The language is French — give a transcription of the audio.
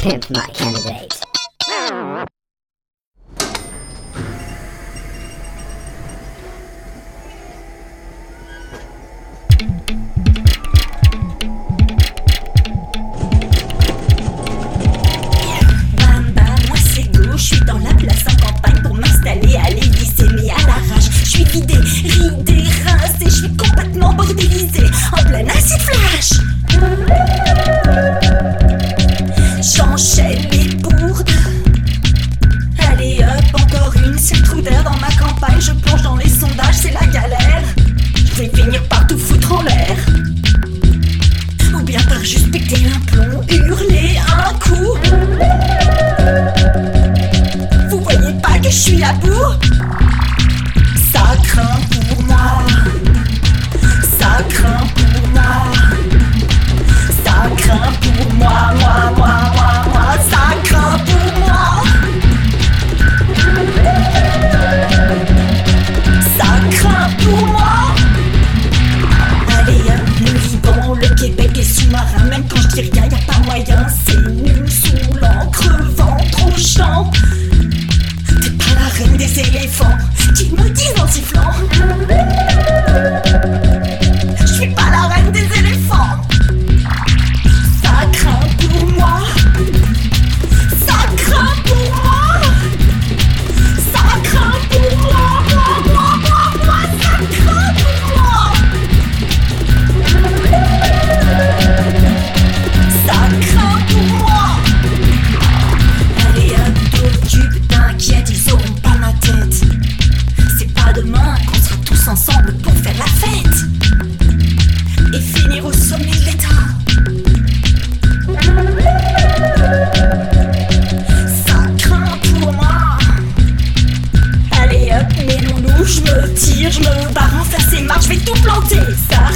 Pimp my candidate. juste pété un plomb et hurlé un coup. Vous voyez pas que je suis à bout? petite maudite en sifflant. et finir au sommet de l'État. Ça craint pour moi. Allez hop, mes loulous, je me tire, je me barre en face et marche, je vais tout planter. Ça